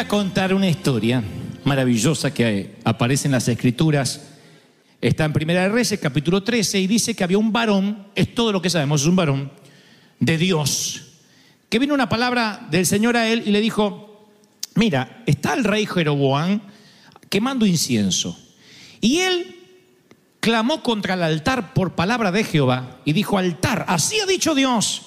a contar una historia maravillosa que aparece en las Escrituras. Está en Primera de capítulo 13, y dice que había un varón, es todo lo que sabemos, es un varón de Dios, que vino una palabra del Señor a él y le dijo, mira, está el rey Jeroboam quemando incienso. Y él clamó contra el altar por palabra de Jehová y dijo, altar, así ha dicho Dios.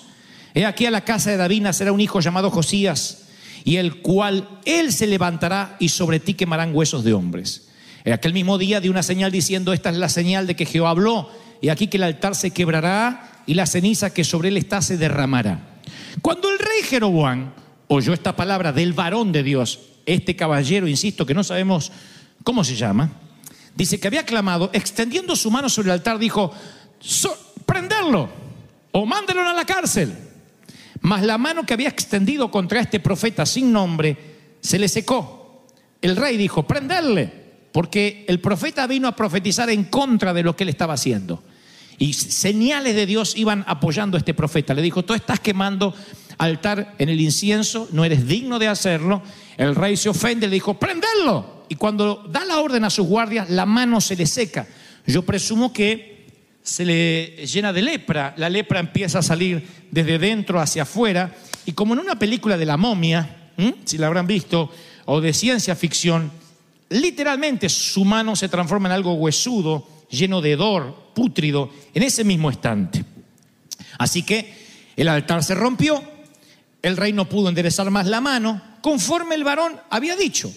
He aquí a la casa de David nacerá un hijo llamado Josías, y el cual él se levantará y sobre ti quemarán huesos de hombres. En aquel mismo día dio una señal diciendo, esta es la señal de que Jehová habló, y aquí que el altar se quebrará y la ceniza que sobre él está se derramará. Cuando el rey Jeroboam oyó esta palabra del varón de Dios, este caballero, insisto, que no sabemos cómo se llama, dice que había clamado, extendiendo su mano sobre el altar, dijo, "So- prenderlo o mándelo a la cárcel. Mas la mano que había extendido contra este profeta sin nombre se le secó. El rey dijo, prenderle, porque el profeta vino a profetizar en contra de lo que él estaba haciendo. Y señales de Dios iban apoyando a este profeta. Le dijo, tú estás quemando altar en el incienso, no eres digno de hacerlo. El rey se ofende, le dijo, prenderlo. Y cuando da la orden a sus guardias, la mano se le seca. Yo presumo que se le llena de lepra. La lepra empieza a salir desde dentro hacia afuera. Y como en una película de la momia, si la habrán visto, o de ciencia ficción, literalmente su mano se transforma en algo huesudo, lleno de hedor, pútrido, en ese mismo instante. Así que el altar se rompió, el rey no pudo enderezar más la mano, conforme el varón había dicho.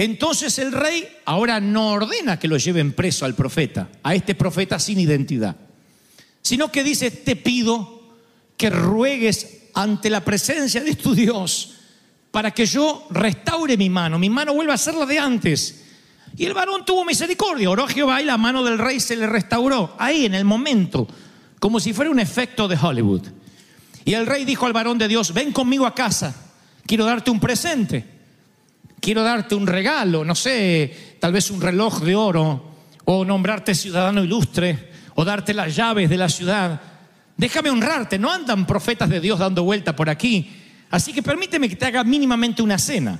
Entonces el rey ahora no ordena que lo lleven preso al profeta, a este profeta sin identidad, sino que dice, te pido que ruegues ante la presencia de tu Dios para que yo restaure mi mano, mi mano vuelva a ser la de antes. Y el varón tuvo misericordia, oró Jehová y la mano del rey se le restauró, ahí en el momento, como si fuera un efecto de Hollywood. Y el rey dijo al varón de Dios, ven conmigo a casa, quiero darte un presente, quiero darte un regalo, no sé, tal vez un reloj de oro, o nombrarte ciudadano ilustre, o darte las llaves de la ciudad. Déjame honrarte, no andan profetas de Dios dando vuelta por aquí, así que permíteme que te haga mínimamente una cena.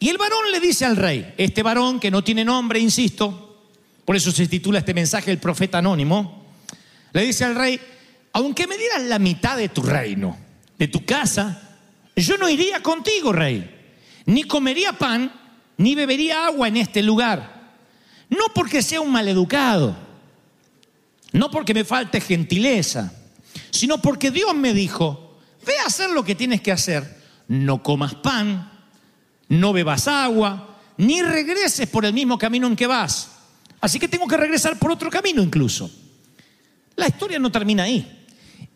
Y el varón le dice al rey, este varón que no tiene nombre, insisto, por eso se titula este mensaje el profeta anónimo, le dice al rey, aunque me dieras la mitad de tu reino, de tu casa, yo no iría contigo, rey, ni comería pan, ni bebería agua en este lugar. No porque sea un maleducado, no porque me falte gentileza, sino porque Dios me dijo, ve a hacer lo que tienes que hacer, no comas pan, no bebas agua, ni regreses por el mismo camino en que vas. Así que tengo que regresar por otro camino incluso. La historia no termina ahí.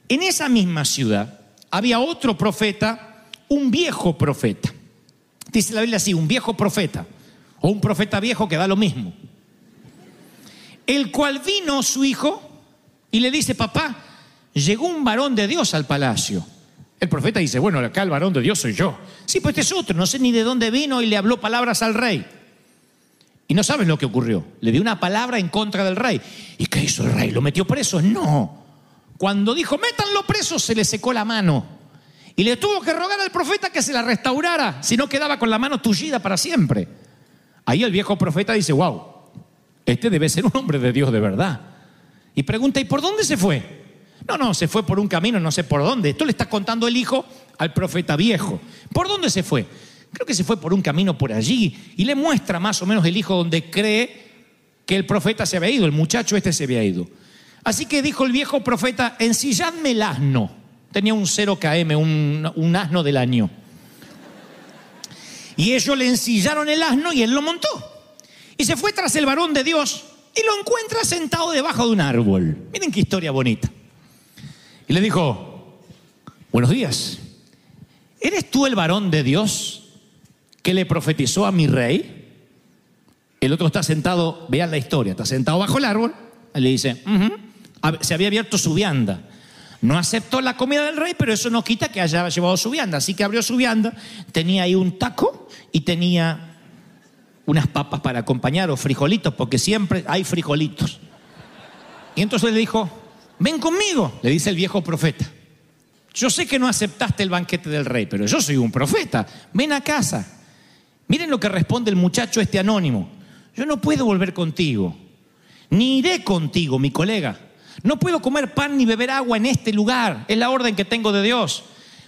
En esa misma ciudad había otro profeta, un viejo profeta. Dice la Biblia así, un viejo profeta, o un profeta viejo que da lo mismo. El cual vino su hijo y le dice, papá, llegó un varón de Dios al palacio. El profeta dice, bueno, acá el varón de Dios soy yo. Sí, pues este es otro, no sé ni de dónde vino y le habló palabras al rey. Y no sabes lo que ocurrió. Le dio una palabra en contra del rey. ¿Y qué hizo el rey? ¿Lo metió preso? No. Cuando dijo, métanlo preso, se le secó la mano. Y le tuvo que rogar al profeta que se la restaurara, si no quedaba con la mano tullida para siempre. Ahí el viejo profeta dice, wow, Este debe ser un hombre de Dios de verdad. Y pregunta, ¿y por dónde se fue? No, no, se fue por un camino, no sé por dónde. Esto le está contando el hijo al profeta viejo. ¿Por dónde se fue? Creo que se fue por un camino por allí. Y le muestra más o menos el hijo donde cree que el profeta se había ido, el muchacho este se había ido. Así que dijo el viejo profeta, ensilladme el asno. Tenía un 0 km, un, un asno del año. Y ellos le ensillaron el asno y él lo montó. Y se fue tras el varón de Dios y lo encuentra sentado debajo de un árbol. Miren qué historia bonita. Y le dijo, buenos días, ¿eres tú el varón de Dios que le profetizó a mi rey? El otro está sentado, vean la historia, está sentado bajo el árbol. Le dice, se había abierto su vianda. No aceptó la comida del rey, pero eso no quita que haya llevado su vianda. Así que abrió su vianda, tenía ahí un taco y tenía unas papas para acompañar o frijolitos, porque siempre hay frijolitos. Y entonces le dijo, ven conmigo, le dice el viejo profeta. Yo sé que no aceptaste el banquete del rey, pero yo soy un profeta. Ven a casa. Miren lo que responde el muchacho este anónimo. Yo no puedo volver contigo, ni iré contigo, mi colega. No puedo comer pan ni beber agua en este lugar. Es la orden que tengo de Dios.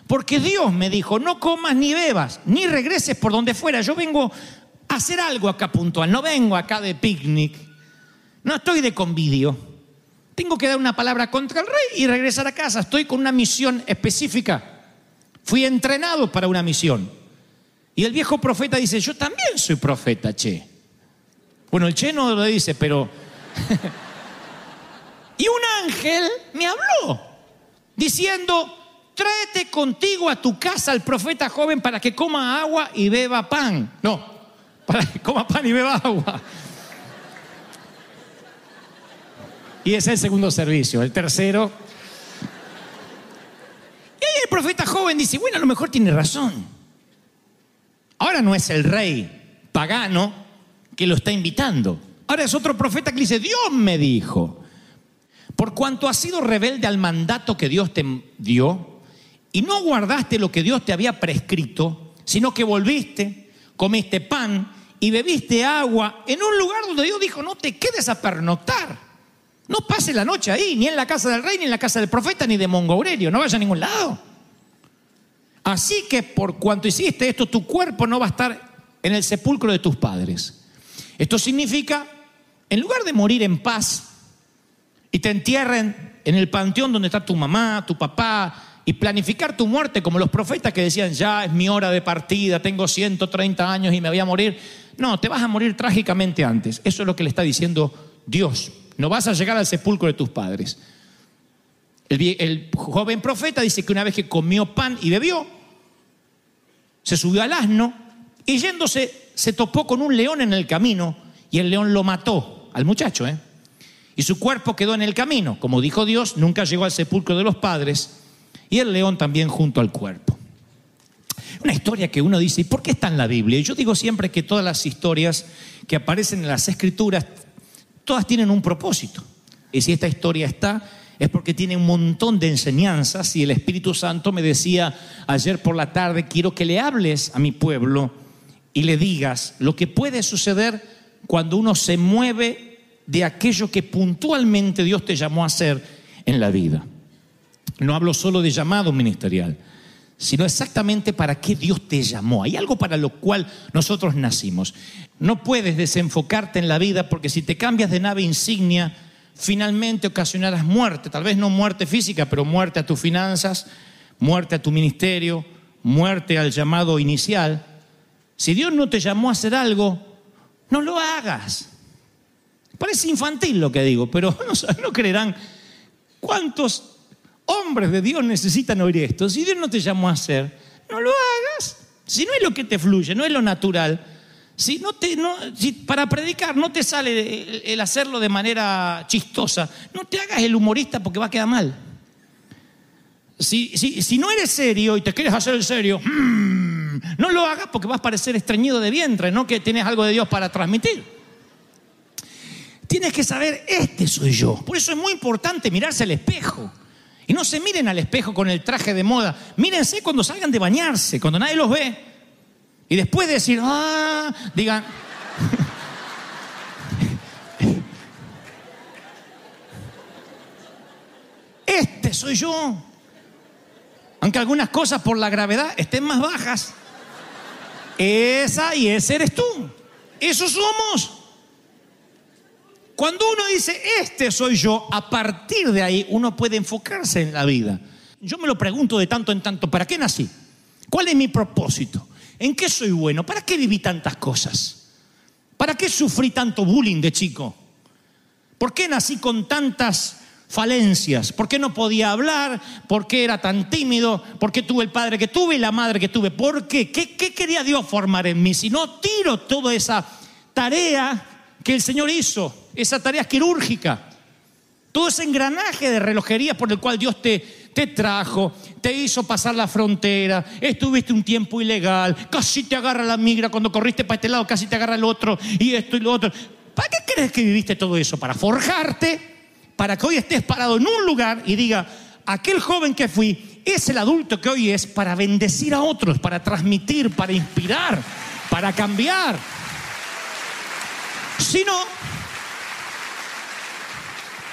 Porque Dios me dijo, no comas ni bebas, ni regreses por donde fuera. Yo vengo a hacer algo acá puntual. No vengo acá de picnic. No estoy de convidio. Tengo que dar una palabra contra el rey y regresar a casa. Estoy con una misión específica. Fui entrenado para una misión. Y el viejo profeta dice, yo también soy profeta, che. Bueno, el che no lo dice, pero... y un ángel me habló, diciendo, tráete contigo a tu casa al profeta joven para que coma agua y beba pan. No, para que coma pan y beba agua. Y ese es el segundo servicio. El tercero. Y ahí el profeta joven dice, bueno, a lo mejor tiene razón. Ahora no es el rey pagano que lo está invitando. Ahora es otro profeta que dice, Dios me dijo, por cuanto has sido rebelde al mandato que Dios te dio y no guardaste lo que Dios te había prescrito, sino que volviste, comiste pan y bebiste agua en un lugar donde Dios dijo, no te quedes a pernoctar. No pases la noche ahí, ni en la casa del rey, ni en la casa del profeta, ni de Mongo Aurelio, no vayas a ningún lado. Así que por cuanto hiciste esto, tu cuerpo no va a estar en el sepulcro de tus padres. Esto significa, en lugar de morir en paz y te entierren en el panteón donde está tu mamá, tu papá, y planificar tu muerte como los profetas que decían, ya es mi hora de partida, tengo 130 años y me voy a morir. No, te vas a morir trágicamente antes. Eso es lo que le está diciendo Dios. No vas a llegar al sepulcro de tus padres. El, joven profeta dice que una vez que comió pan y bebió, se subió al asno y yéndose se topó con un león en el camino y el león lo mató al muchacho. ¿eh? Y su cuerpo quedó en el camino. Como dijo Dios, nunca llegó al sepulcro de los padres y el león también junto al cuerpo. Una historia que uno dice, ¿y por qué está en la Biblia? Y yo digo siempre que todas las historias que aparecen en las escrituras, todas tienen un propósito. Y si esta historia está, es porque tiene un montón de enseñanzas y el Espíritu Santo me decía ayer por la tarde, quiero que le hables a mi pueblo y le digas lo que puede suceder cuando uno se mueve de aquello que puntualmente Dios te llamó a hacer en la vida. No hablo solo de llamado ministerial, sino exactamente para qué Dios te llamó. Hay algo para lo cual nosotros nacimos. No puedes desenfocarte en la vida porque si te cambias de nave insignia, finalmente ocasionarás muerte, tal vez no muerte física, pero muerte a tus finanzas, muerte a tu ministerio, muerte al llamado inicial. Si Dios no te llamó a hacer algo, no lo hagas. Parece infantil lo que digo, pero no, creerán cuántos hombres de Dios necesitan oír esto. Si Dios no te llamó a hacer, no lo hagas. Si no es lo que te fluye, no es lo natural. Si no te, no, si para predicar no te sale el, el hacerlo de manera chistosa, no te hagas el humorista porque va a quedar mal. Si, si, si no eres serio y te quieres hacer el serio, mm, no lo hagas porque vas a parecer estreñido de vientre, no que tienes algo de Dios para transmitir tienes que saber, este soy yo. Por eso es muy importante mirarse al espejo. Y no se miren al espejo con el traje de moda. Mírense cuando salgan de bañarse, cuando nadie los ve. Y después de decir, ah, digan... este soy yo. Aunque algunas cosas por la gravedad estén más bajas. Esa y ese eres tú. Eso somos. Cuando uno dice, este soy yo, a partir de ahí uno puede enfocarse en la vida. Yo me lo pregunto de tanto en tanto, ¿para qué nací? ¿Cuál es mi propósito? ¿En qué soy bueno? ¿Para qué viví tantas cosas? ¿Para qué sufrí tanto bullying de chico? ¿Por qué nací con tantas falencias? ¿Por qué no podía hablar? ¿Por qué era tan tímido? ¿Por qué tuve el padre que tuve y la madre que tuve? ¿Por qué? ¿Qué, quería Dios formar en mí? Si no tiro toda esa tarea que el Señor hizo, esa tarea quirúrgica, todo ese engranaje de relojería por el cual Dios te, te trajo, te hizo pasar la frontera, estuviste un tiempo ilegal, casi te agarra la migra cuando corriste para este lado, casi te agarra el otro, y esto y lo otro. ¿Para qué crees que viviste todo eso? Para forjarte, para que hoy estés parado en un lugar y diga, aquel joven que fui es el adulto que hoy es para bendecir a otros, para transmitir, para inspirar, para cambiar. Si no,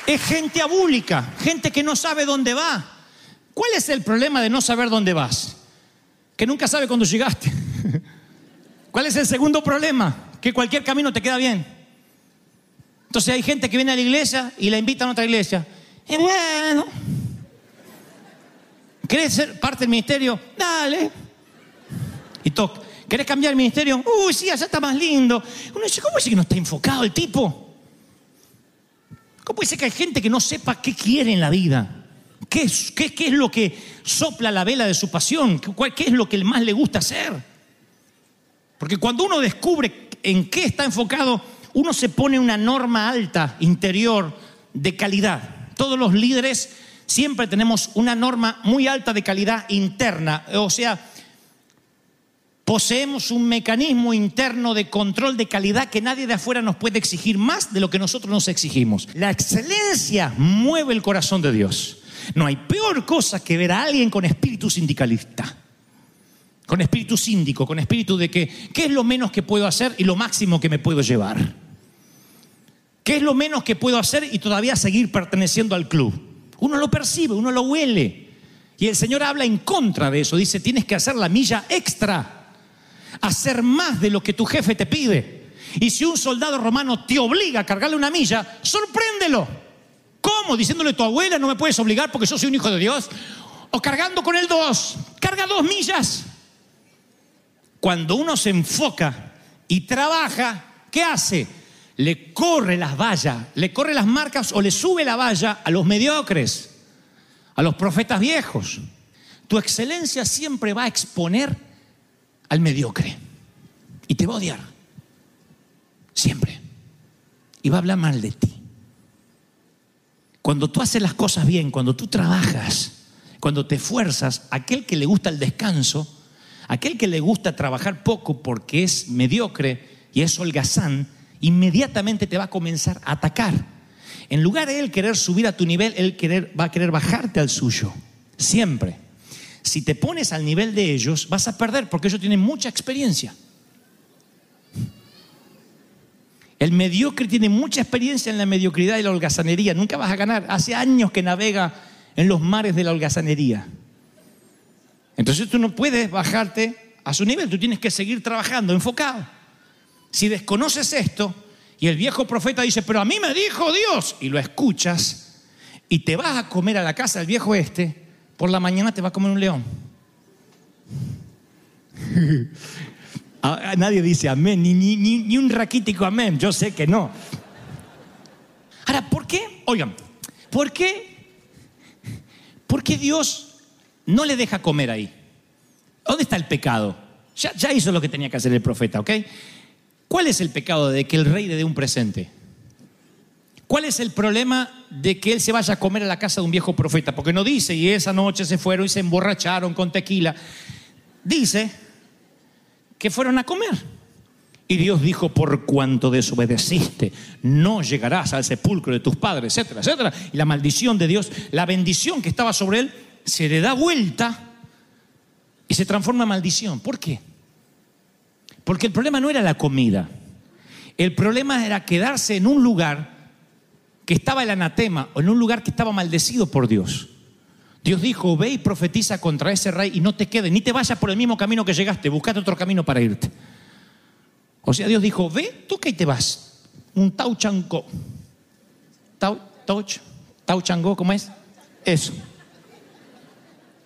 es gente abúlica, gente que no sabe dónde va. ¿Cuál es el problema de no saber dónde vas? Que nunca sabe cuándo llegaste. ¿Cuál es el segundo problema? Que cualquier camino te queda bien. Entonces hay gente que viene a la iglesia y la invitan a otra iglesia. Y bueno, ¿querés ser parte del ministerio? Dale. Y toca. ¿Querés cambiar el ministerio? Uy, sí, allá está más lindo. Uno dice, ¿cómo es que no está enfocado el tipo? ¿Cómo puede ser que hay gente que no sepa qué quiere en la vida? ¿Qué es, qué, es lo que sopla la vela de su pasión? ¿Qué, cuál- qué es lo que más le gusta hacer? Porque cuando uno descubre en qué está enfocado, uno se pone una norma alta interior de calidad. Todos los líderes siempre tenemos una norma muy alta de calidad interna. O sea, poseemos un mecanismo interno de control de calidad que nadie de afuera nos puede exigir más de lo que nosotros nos exigimos. La excelencia mueve el corazón de Dios. No hay peor cosa que ver a alguien con espíritu sindicalista. Con espíritu síndico, con espíritu de que, ¿qué es lo menos que puedo hacer y lo máximo que me puedo llevar? ¿Qué es lo menos que puedo hacer y todavía seguir perteneciendo al club? Uno lo percibe, uno lo huele. Y el Señor habla en contra de eso. Dice, tienes que hacer la milla extra. Hacer más de lo que tu jefe te pide. Y si un soldado romano te obliga a cargarle una milla, sorpréndelo. ¿Cómo? Diciéndole tu abuela, no me puedes obligar porque yo soy un hijo de Dios. O cargando con el dos. Carga dos millas. Cuando uno se enfoca y trabaja, ¿qué hace? Le corre las vallas, le corre las marcas o le sube la valla a los mediocres, a los profetas viejos. Tu excelencia siempre va a exponer al mediocre y te va a odiar. Siempre. Y va a hablar mal de ti. Cuando tú haces las cosas bien, cuando tú trabajas, cuando te esfuerzas, aquel que le gusta el descanso, aquel que le gusta trabajar poco porque es mediocre y es holgazán, inmediatamente te va a comenzar a atacar. En lugar de él querer subir a tu nivel, él va a querer bajarte al suyo. Siempre. Si te pones al nivel de ellos, vas a perder porque ellos tienen mucha experiencia. El mediocre tiene mucha experiencia en la mediocridad y la holgazanería. Nunca vas a ganar. Hace años que navega en los mares de la holgazanería. Entonces tú no puedes bajarte a su nivel. Tú tienes que seguir trabajando, enfocado. Si desconoces esto y el viejo profeta dice, pero a mí me dijo Dios, y lo escuchas y te vas a comer a la casa del viejo este, por la mañana te va a comer un león. A- a Nadie dice amén, ni, ni, ni, ni un raquítico amén, yo sé que no. Ahora, ¿por qué? Oigan, ¿por qué? ¿Por qué Dios no le deja comer ahí? ¿Dónde está el pecado? Ya, ya hizo lo que tenía que hacer el profeta, ¿ok? ¿Cuál es el pecado de que el rey le dé un presente? ¿Cuál es el problema de que él se vaya a comer a la casa de un viejo profeta? Porque no dice, y esa noche se fueron y se emborracharon con tequila. Dice que fueron a comer. Y Dios dijo, por cuanto desobedeciste, no llegarás al sepulcro de tus padres, etcétera, etcétera. Y la maldición de Dios, la bendición que estaba sobre él, se le da vuelta y se transforma en maldición. ¿Por qué? Porque el problema no era la comida. El problema era quedarse en un lugar que estaba el anatema en un lugar que estaba maldecido por Dios. Dios dijo, ve y profetiza contra ese rey y no te quedes, ni te vayas por el mismo camino que llegaste, buscate otro camino para irte. O sea, Dios dijo, ve, tú que te vas. Un tauchanco. Tau, tauch, tauchango, ¿cómo es? Eso.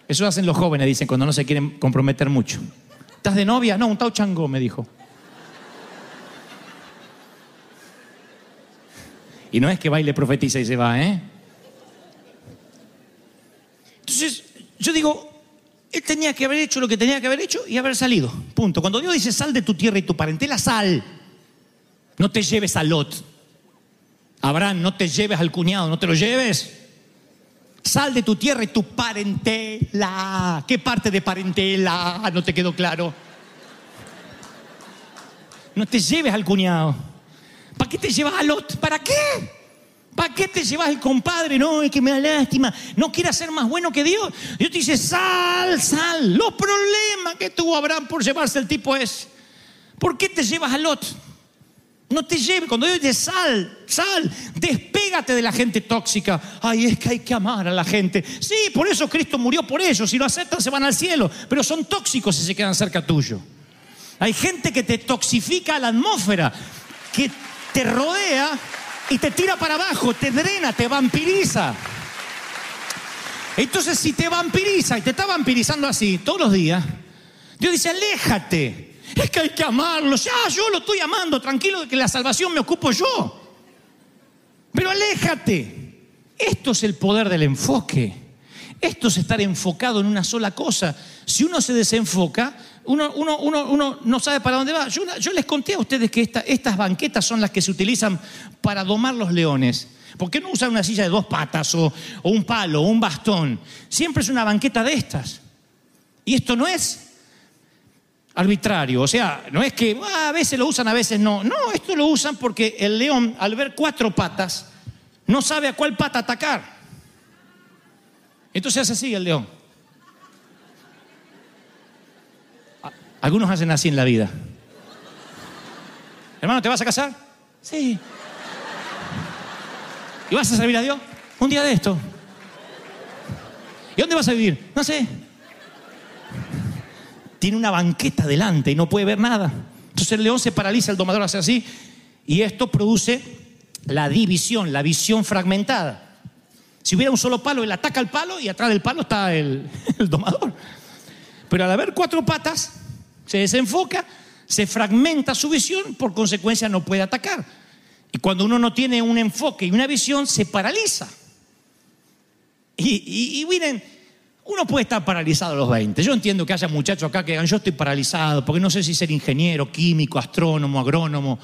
Eso hacen los jóvenes, dicen, cuando no se quieren comprometer mucho. ¿Estás de novia? No, un tauchango, me dijo. Y no es que baile, profetiza y se va, ¿eh? Entonces, yo digo, él tenía que haber hecho lo que tenía que haber hecho y haber salido. Punto. Cuando Dios dice sal de tu tierra y tu parentela, sal. No te lleves a Lot. Abraham, no te lleves al cuñado, no te lo lleves. Sal de tu tierra y tu parentela. ¿Qué parte de parentela? No te quedó claro. No te lleves al cuñado. ¿Para qué te llevas a Lot? ¿Para qué? ¿Para qué te llevas el compadre? No, es que me da lástima. No quiere ser más bueno que Dios. Dios te dice, sal, sal. Los problemas que tuvo Abraham por llevarse el tipo es. ¿Por qué te llevas a Lot? No te lleves. Cuando Dios dice, sal, sal. Despégate de la gente tóxica. Ay, es que hay que amar a la gente. Sí, por eso Cristo murió por ellos. Si lo aceptan, se van al cielo. Pero son tóxicos si se quedan cerca tuyo. Hay gente que te toxifica la atmósfera, que te rodea y te tira para abajo, te drena, te vampiriza. Entonces, si te vampiriza y te está vampirizando así todos los días, Dios dice, aléjate. Es que hay que amarlo. Ya, yo lo estoy amando. Tranquilo de que la salvación me ocupo yo. Pero aléjate. Esto es el poder del enfoque. Esto es estar enfocado en una sola cosa. Si uno se desenfoca, uno, uno, uno, uno no sabe para dónde va. Yo, les conté a ustedes que esta- estas banquetas son las que se utilizan para domar los leones. ¿Por qué no usan una silla de dos patas o, o un palo o un bastón? Siempre es una banqueta de estas. Y esto no es arbitrario, o sea, no es que ah, a veces lo usan, a veces no. No, esto lo usan porque el león, al ver cuatro patas, no sabe a cuál pata atacar. Entonces hace así el león. Algunos hacen así en la vida. Hermano, ¿te vas a casar? Sí. ¿Y vas a servir a Dios? Un día de esto. ¿Y dónde vas a vivir? No sé. Tiene una banqueta delante y no puede ver nada. Entonces el león se paraliza, el domador hace así y esto produce la división, la visión fragmentada. Si hubiera un solo palo, él ataca el palo y atrás del palo está el, el domador. Pero al haber cuatro patas, se desenfoca, se fragmenta su visión, por consecuencia no puede atacar. Y cuando uno no tiene un enfoque y una visión, se paraliza. Y, y- y miren, uno puede estar paralizado a los 20. Yo entiendo que haya muchachos acá que digan, yo estoy paralizado, porque no sé si ser ingeniero, químico, astrónomo, agrónomo,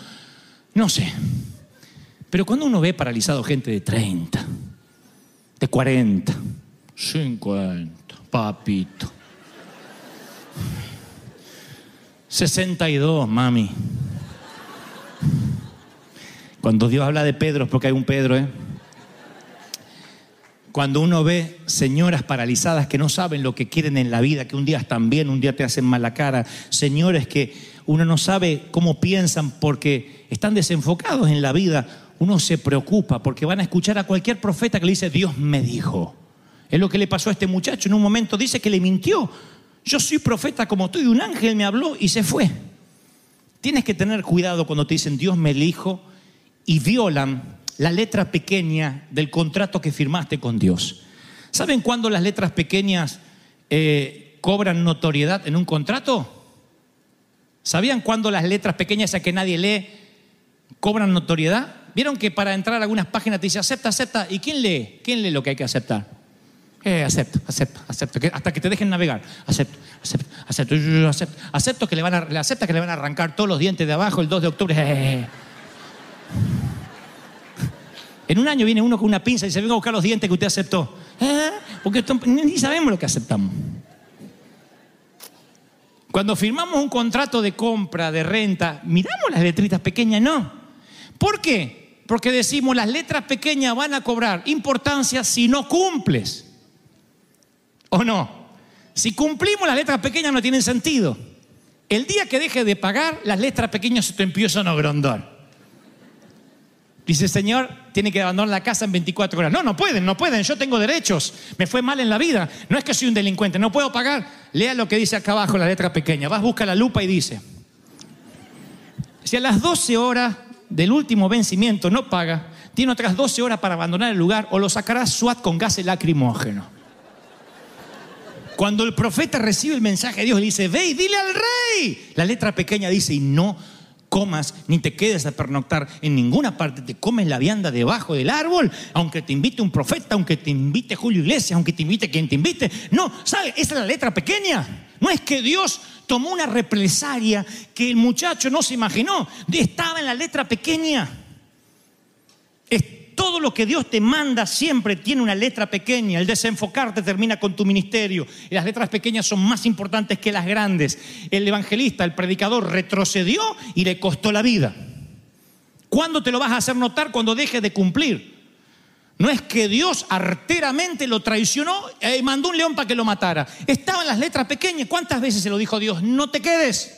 no sé. Pero cuando uno ve paralizado gente de 30, de 40, 50, papito. 62, mami. Cuando Dios habla de Pedro, es porque hay un Pedro, ¿eh? Cuando uno ve señoras paralizadas que no saben lo que quieren en la vida, que un día están bien, un día te hacen mala cara, señores que uno no sabe cómo piensan porque están desenfocados en la vida, uno se preocupa porque van a escuchar a cualquier profeta que le dice, Dios me dijo. Es lo que le pasó a este muchacho. En un momento dice que le mintió. Yo soy profeta como tú y un ángel me habló y se fue. Tienes que tener cuidado cuando te dicen Dios me dijo y violan la letra pequeña del contrato que firmaste con Dios. ¿Saben cuándo las letras pequeñas eh, cobran notoriedad en un contrato? ¿Sabían cuándo las letras pequeñas, a que nadie lee, cobran notoriedad? ¿Vieron que para entrar a algunas páginas te dice acepta, acepta? ¿Y quién lee? ¿Quién lee lo que hay que aceptar? Eh, acepto, acepto, acepto, hasta que te dejen navegar. Acepto, acepto, acepto, acepto, que le van a, acepta que le van a arrancar todos los dientes de abajo el 2 de octubre. Eh. En un año viene uno con una pinza y dice, venga a buscar los dientes que usted aceptó. Eh, Porque ni sabemos lo que aceptamos. Cuando firmamos un contrato de compra, de renta, miramos las letritas pequeñas, no. ¿Por qué? Porque decimos las letras pequeñas van a cobrar importancia si no cumples. ¿O no? Si cumplimos las letras pequeñas no tienen sentido. El día que deje de pagar, las letras pequeñas se te empiezan a agrandar. Dice, Señor, tiene que abandonar la casa en 24 horas. No, no pueden, no pueden, yo tengo derechos. Me fue mal en la vida. No es que soy un delincuente, no puedo pagar. Lea lo que dice acá abajo, la letra pequeña. Vas, busca la lupa y dice, si a las 12 horas del último vencimiento no paga, tiene otras 12 horas para abandonar el lugar o lo sacará SWAT con gases lacrimógeno. Cuando el profeta recibe el mensaje de Dios, le dice, ve y dile al rey. La letra pequeña dice, y no comas ni te quedes a pernoctar en ninguna parte, te comes la vianda debajo del árbol, aunque te invite un profeta, aunque te invite Julio Iglesias, aunque te invite quien te invite. No, ¿sabe? Esa es la letra pequeña. No es que Dios tomó una represalia que el muchacho no se imaginó, estaba en la letra pequeña. Todo lo que Dios te manda siempre tiene una letra pequeña. El desenfocarte termina con tu ministerio. Las letras pequeñas son más importantes que las grandes. El evangelista, el predicador, retrocedió y le costó la vida. ¿Cuándo te lo vas a hacer notar? Cuando dejes de cumplir. No es que Dios arteramente lo traicionó y mandó un león para que lo matara. Estaba en las letras pequeñas. ¿Cuántas veces se lo dijo Dios? No te quedes.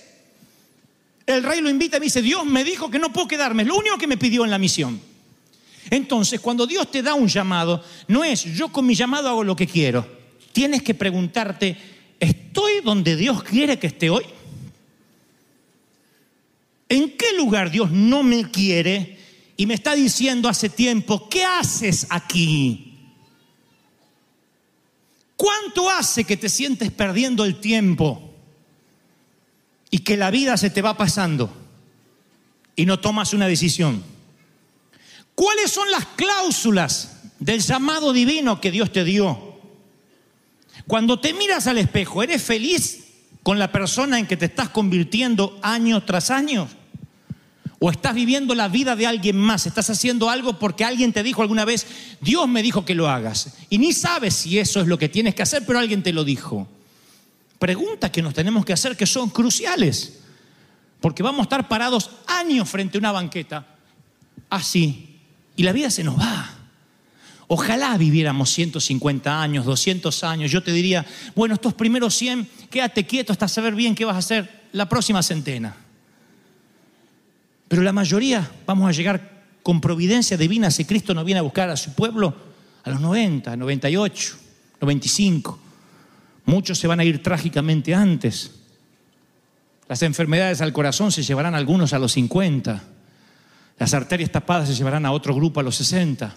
El rey lo invita y me dice, Dios me dijo que no puedo quedarme. Es lo único que me pidió en la misión. Entonces, cuando Dios te da un llamado, no es yo con mi llamado hago lo que quiero. Tienes que preguntarte, ¿estoy donde Dios quiere que esté hoy? ¿En qué lugar Dios no me quiere y me está diciendo hace tiempo, ¿qué haces aquí? ¿Cuánto hace que te sientes perdiendo el tiempo y que la vida se te va pasando y no tomas una decisión? ¿Cuáles son las cláusulas del llamado divino que Dios te dio? Cuando te miras al espejo, ¿eres feliz con la persona en que te estás convirtiendo año tras año? ¿O estás viviendo la vida de alguien más? ¿Estás haciendo algo porque alguien te dijo alguna vez, Dios me dijo que lo hagas? Y ni sabes si eso es lo que tienes que hacer, pero alguien te lo dijo. Preguntas que nos tenemos que hacer que son cruciales. Porque vamos a estar parados años frente a una banqueta así y la vida se nos va. Ojalá viviéramos 150 años, 200 años. Yo te diría, bueno, estos primeros 100, quédate quieto hasta saber bien qué vas a hacer la próxima centena. Pero la mayoría vamos a llegar con providencia divina si Cristo nos viene a buscar a su pueblo a los 90, 98, 95. Muchos se van a ir trágicamente antes. Las enfermedades al corazón se llevarán a algunos a los 50. Las arterias tapadas se llevarán a otro grupo a los 60.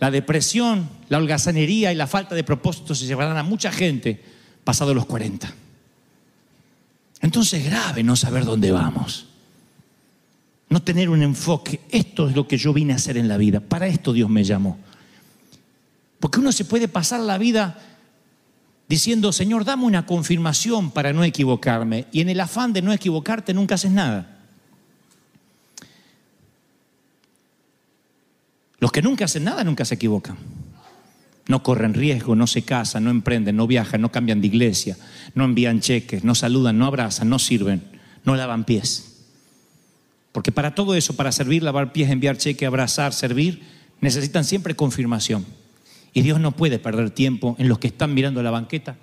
La depresión, la holgazanería y la falta de propósito se llevarán a mucha gente pasado los 40. Entonces es grave no saber dónde vamos. No tener un enfoque. Esto es lo que yo vine a hacer en la vida. Para esto Dios me llamó. Porque uno se puede pasar la vida diciendo, Señor, dame una confirmación para no equivocarme. Y en el afán de no equivocarte nunca haces nada. Los que nunca hacen nada nunca se equivocan. No corren riesgo, no se casan, no emprenden, no viajan, no cambian de iglesia, no envían cheques, no saludan, no abrazan, no sirven, no lavan pies. Porque para todo eso, para servir, lavar pies, enviar cheque, abrazar, servir, necesitan siempre confirmación. Y Dios no puede perder tiempo en los que están mirando la banqueta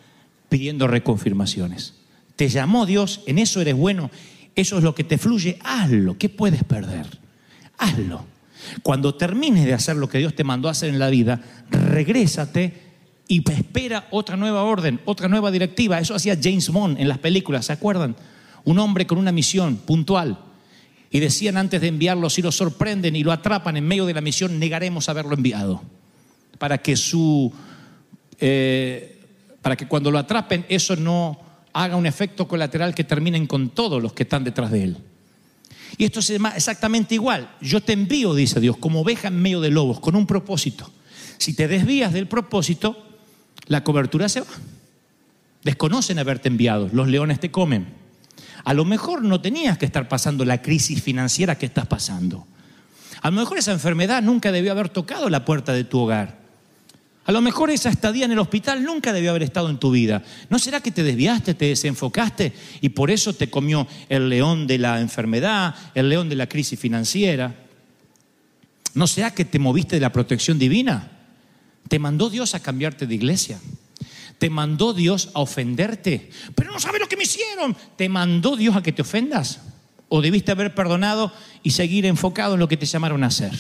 pidiendo reconfirmaciones. Te llamó Dios, en eso eres bueno, eso es lo que te fluye, hazlo. ¿Qué puedes perder? Hazlo. Cuando termines de hacer lo que Dios te mandó a hacer en la vida, regrésate y espera otra nueva orden, otra nueva directiva. Eso hacía James Bond en las películas, ¿se acuerdan? Un hombre con una misión puntual. Y decían antes de enviarlo, si lo sorprenden y lo atrapan en medio de la misión, negaremos haberlo enviado. Para que su eh, para que cuando lo atrapen eso no haga un efecto colateral que terminen con todos los que están detrás de él. Y esto es exactamente igual. Yo te envío, dice Dios, como oveja en medio de lobos, con un propósito. Si te desvías del propósito, la cobertura se va. Desconocen haberte enviado, los leones te comen. A lo mejor no tenías que estar pasando la crisis financiera que estás pasando. A lo mejor esa enfermedad nunca debió haber tocado la puerta de tu hogar. A lo mejor esa estadía en el hospital nunca debió haber estado en tu vida. ¿No será que te desviaste, te desenfocaste y por eso te comió el león de la enfermedad, el león de la crisis financiera? ¿No será que te moviste de la protección divina? Te mandó Dios a cambiarte de iglesia. Te mandó Dios a ofenderte. Pero no sabes lo que me hicieron. Te mandó Dios a que te ofendas. O debiste haber perdonado y seguir enfocado en lo que te llamaron a hacer.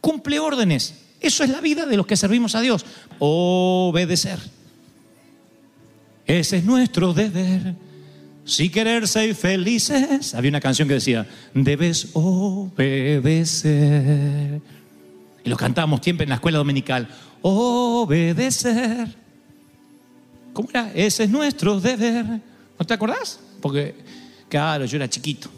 Cumple órdenes. Eso es la vida de los que servimos a Dios. Obedecer. Ese es nuestro deber. Si querer ser felices. Había una canción que decía, debes obedecer. Y lo cantábamos siempre en la escuela dominical. Obedecer. ¿Cómo era? Ese es nuestro deber. ¿No te acordás? Porque, claro, yo era chiquito.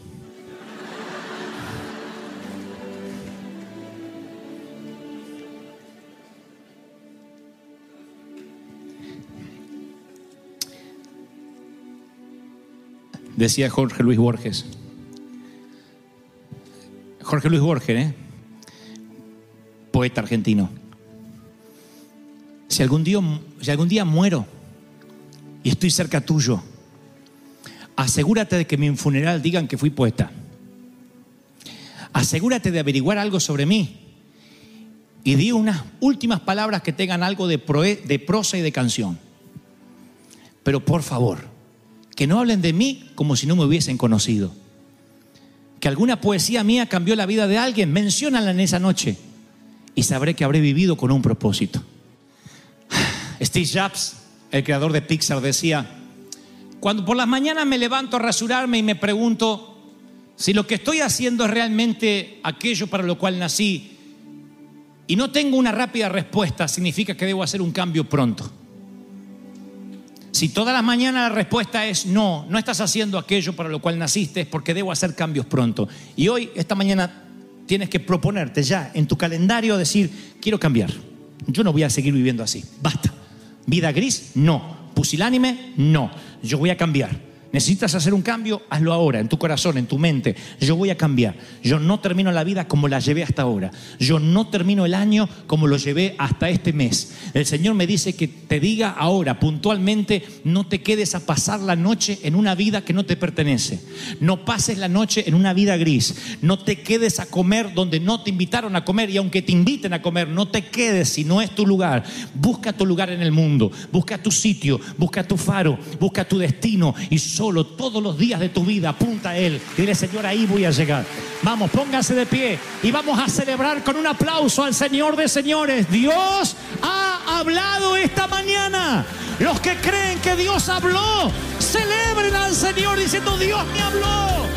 Decía Jorge Luis Borges. Jorge Luis Borges, ¿eh? poeta argentino. Si algún, día, si algún día muero estoy cerca tuyo, asegúrate de que en mi funeral digan que fui poeta. Asegúrate de averiguar algo sobre mí y di unas últimas palabras que tengan algo de, de prosa y de canción. Pero por favor, que no hablen de mí como si no me hubiesen conocido. Que alguna poesía mía cambió la vida de alguien, menciónala en esa noche y sabré que habré vivido con un propósito. Steve Jobs, el creador de Pixar, decía, cuando por las mañanas me levanto a rasurarme y me pregunto si lo que estoy haciendo es realmente aquello para lo cual nací y no tengo una rápida respuesta, significa que debo hacer un cambio pronto. Si toda la mañana la respuesta es no, no estás haciendo aquello para lo cual naciste, es porque debo hacer cambios pronto. Y hoy, esta mañana, tienes que proponerte ya en tu calendario decir, quiero cambiar. Yo no voy a seguir viviendo así. Basta. Vida gris, no. Pusilánime, no. Yo voy a cambiar. Necesitas hacer un cambio, hazlo ahora, en tu corazón, en tu mente. Yo voy a cambiar. Yo no termino la vida como la llevé hasta ahora. Yo no termino el año como lo llevé hasta este mes. El Señor me dice que te diga ahora, puntualmente, no te quedes a pasar la noche en una vida que no te pertenece. No pases la noche en una vida gris. No te quedes a comer donde no te invitaron a comer y aunque te inviten a comer, no te quedes si no es tu lugar. Busca tu lugar en el mundo. Busca tu sitio. Busca tu faro. Busca tu destino y solo todos los días de tu vida apunta a Él. Dile, Señor, ahí voy a llegar. Vamos, póngase de pie y vamos a celebrar con un aplauso al Señor de señores. Dios ha hablado esta mañana. Los que creen que Dios habló, celebren al Señor diciendo, Dios me habló.